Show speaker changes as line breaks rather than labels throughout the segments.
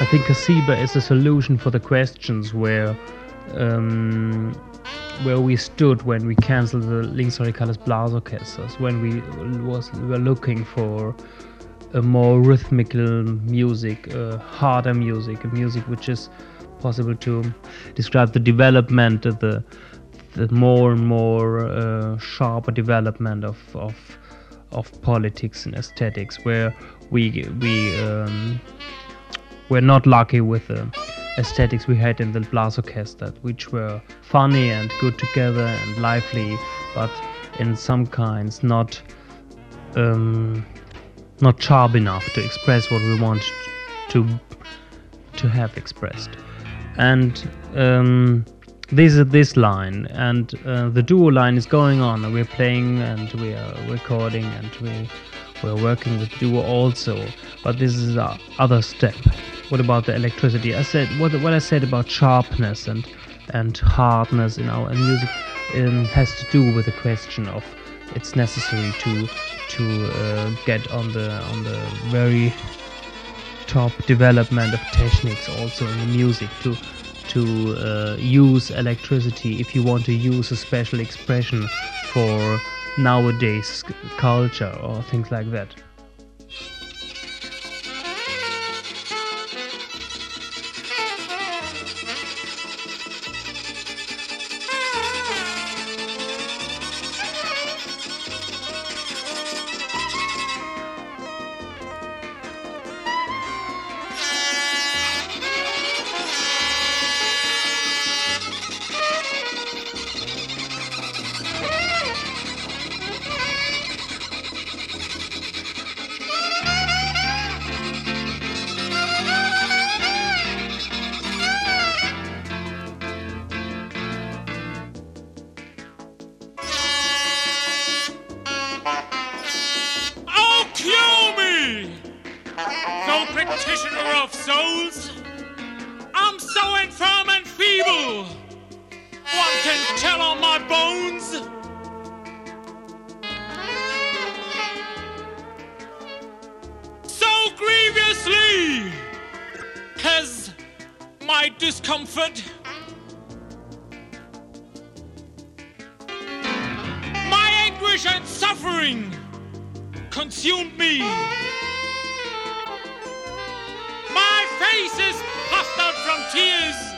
I think Cassiber is a solution for the questions where um, where we stood when we cancelled the Linksradikales Blasorchesters, when we was we were looking for a more rhythmical music, uh, harder music, a music which is possible to describe the development of the the more and more uh, sharper development of, of of politics and aesthetics, where we we um, were not lucky with the aesthetics we had in the Blasorchester, which were funny and good together and lively, but in some kinds not um, not sharp enough to express what we want to to have expressed. And um, this is this line, and uh, the duo line is going on. And we're playing and we are recording and we we're working with duo also. But this is our other step. What about the electricity? I said what what I said about sharpness and and hardness in our music um, has to do with the question of it's necessary to to uh, get on the on the very top development of techniques also in the music to to uh, use electricity if you want to use a special expression for nowadays culture or things like that. one can tell on my bones. So grievously has my discomfort. My anguish and suffering consumed me. My face is puffed out from tears.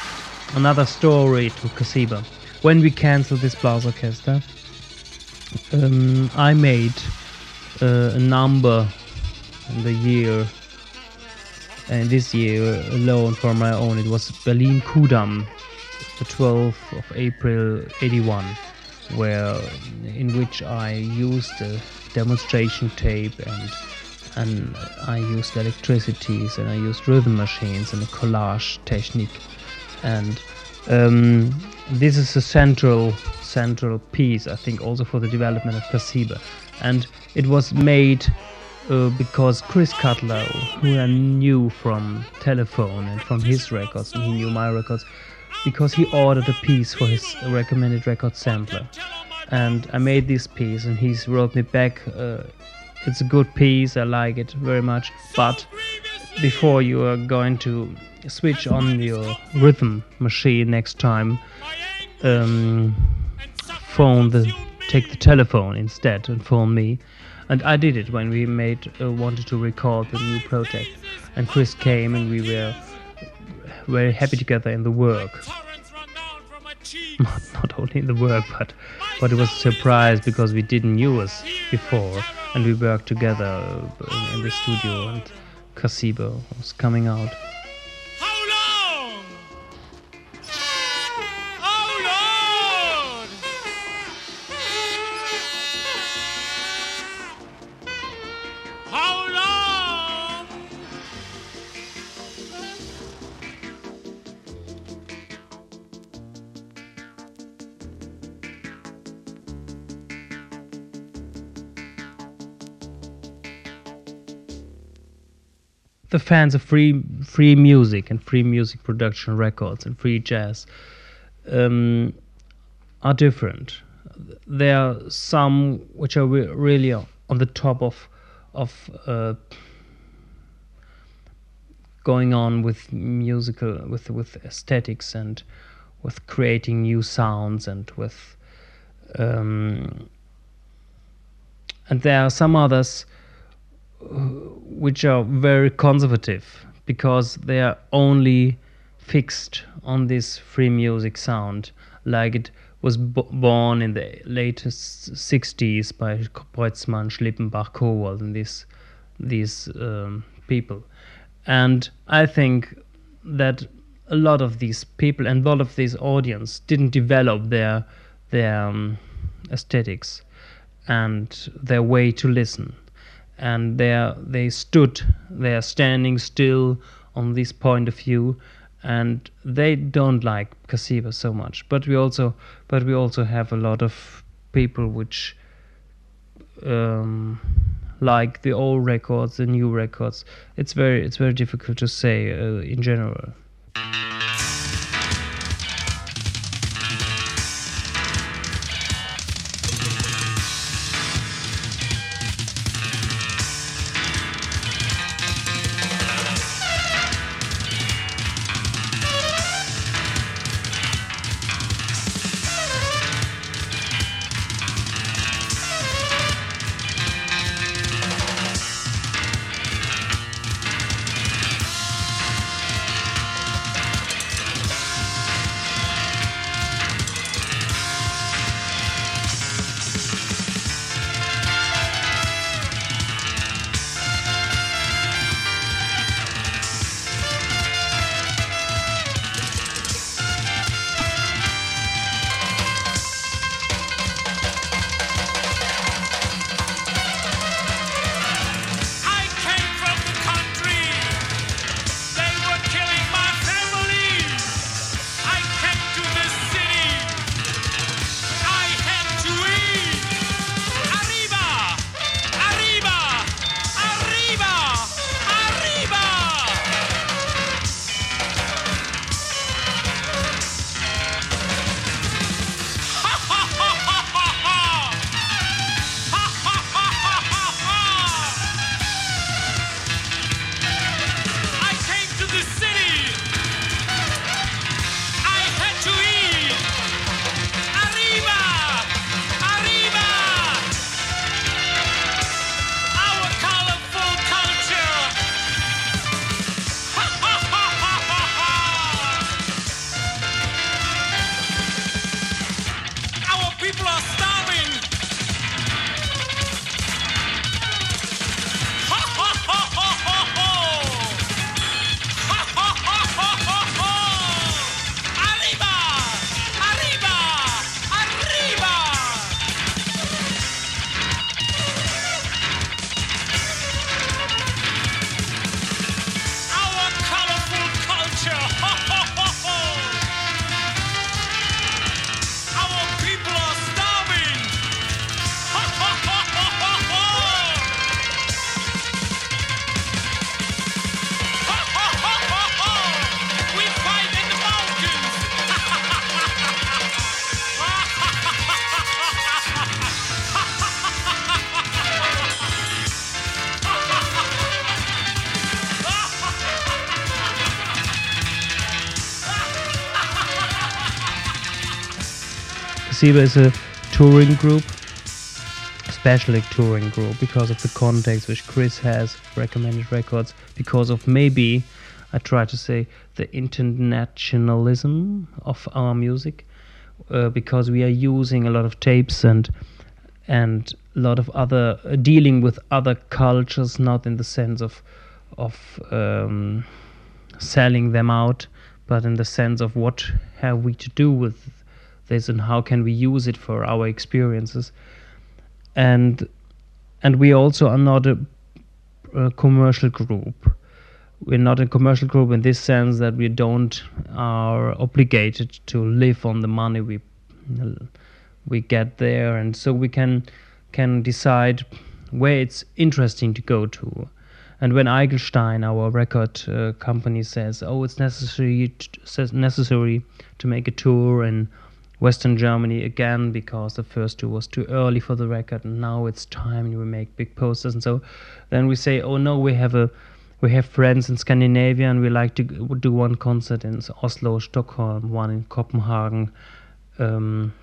another story to Cassiber. When we cancelled this Blasorchester, um, I made uh, a number in the year, and this year alone for my own, it was Berlin Kudam, the 12th of April 81, where in which I used a demonstration tape and and I used electricities and I used rhythm machines and a collage technique and um, this is a central central piece I think also for the development of Cassiber and it was made uh, because Chris Cutler who I knew from telephone and from his records and he knew my records because he ordered a piece for his recommended record sampler and I made this piece and he wrote me back uh, it's a good piece. I like it very much. But before you are going to switch on your rhythm machine next time, um, phone the take the telephone instead and phone me. And I did it when we made uh, wanted to record the new project, and Chris came and we were very happy together in the work. Not, not only in the work, but but it was a surprise because we didn't use before and we worked together in the studio and Cassiber was coming out. The fans of free free music and free music production records and free jazz um, are different. There are some which are re- really on the top of of uh, going on with musical with with aesthetics and with creating new sounds and with um, and there are some others which are very conservative because they are only fixed on this free music sound like it was born in the latest 60s by Brötzmann, Schlippenbach, Kowald and these these um, people. And I think that a lot of these people and a lot of this audience didn't develop their their um, aesthetics and their way to listen and they they stood they are standing still on this point of view and they don't like Cassiber so much. But we also but we also have a lot of people which um, like the old records the new records. It's very it's very difficult to say uh, in general Cassiber is a touring group, especially touring group because of the context which Chris has recommended records, because of maybe I try to say the internationalism of our music, uh, because we are using a lot of tapes and and a lot of other uh, dealing with other cultures, not in the sense of of um, selling them out, but in the sense of what have we to do with this and how can we use it for our experiences. And and we also are not a, a commercial group. We're not a commercial group in this sense that we don't are obligated to live on the money we we get there. And so we can can decide where it's interesting to go to. And when Eigelstein, our record uh, company, says, "Oh, it's necessary t- necessary to make a tour in Western Germany again because the first tour was too early for the record, and now it's time we make big posters." And so, then we say, "Oh no, we have a we have friends in Scandinavia, and we like to do one concert in Oslo, Stockholm, one in Copenhagen." Um,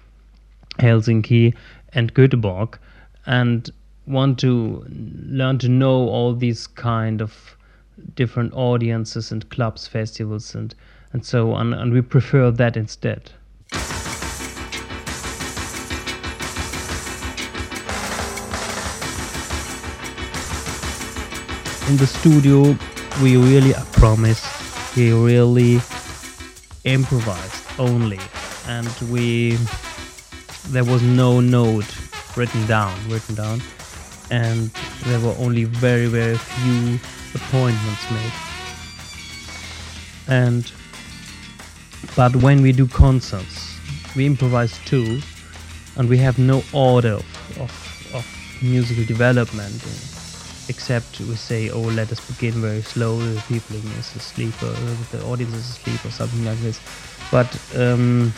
Helsinki and Göteborg and want to learn to know all these kind of different audiences and clubs, festivals and and so on and we prefer that instead. In the studio we really I promise we really improvised only. And we there was no note written down written down. And there were only very very few appointments made. And but when we do concerts we improvise too. And we have no order of, of, of musical development except we say oh let us begin very slowly the people is asleep or the audience is asleep or something like this but um,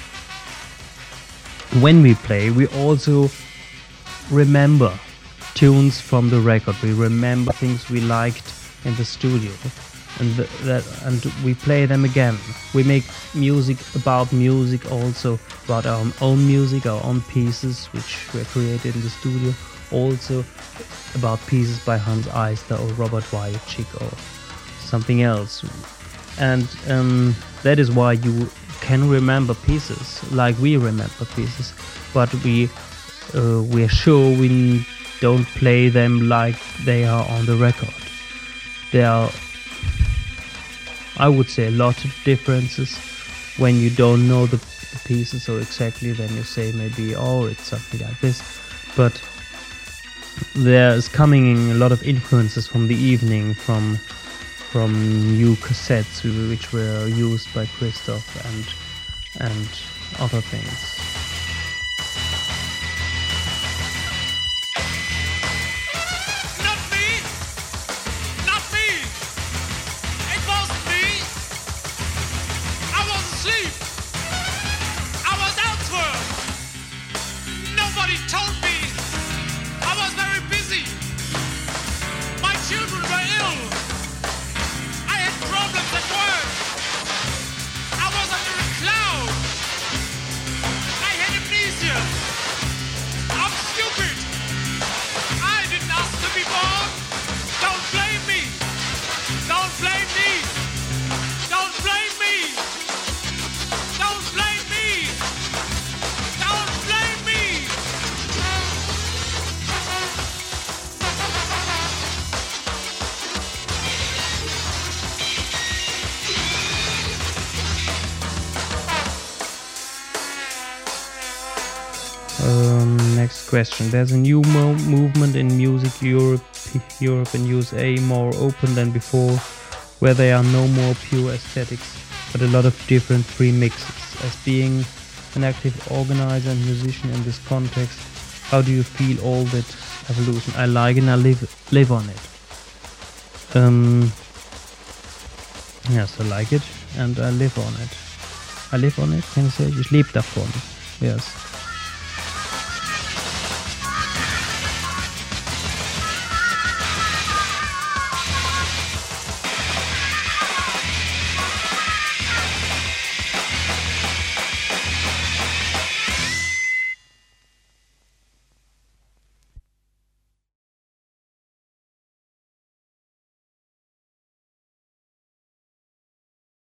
when we play, we also remember tunes from the record. We remember things we liked in the studio, and th- that and we play them again. We make music about music, also about our own music, our own pieces which were created in the studio. Also about pieces by Hanns Eisler or Robert Wyatt or something else. And um, that is why you can remember pieces like we remember pieces, but we uh, we're sure we don't play them like they are on the record. There are, I would say, a lot of differences when you don't know the, the pieces so exactly. Then you say maybe, oh, it's something like this, but there is coming a lot of influences from the evening from from new cassettes which were used by Christoph and and other things. Um, next question. There's a new mo- movement in music Europe, Europe and USA, more open than before, where there are no more pure aesthetics, but a lot of different free mixes. As being an active organizer and musician in this context, how do you feel all that evolution? I like and I live live on it. Um, yes, I like it and I live on it. I live on it. Can you say? Ich lebe davon. Yes.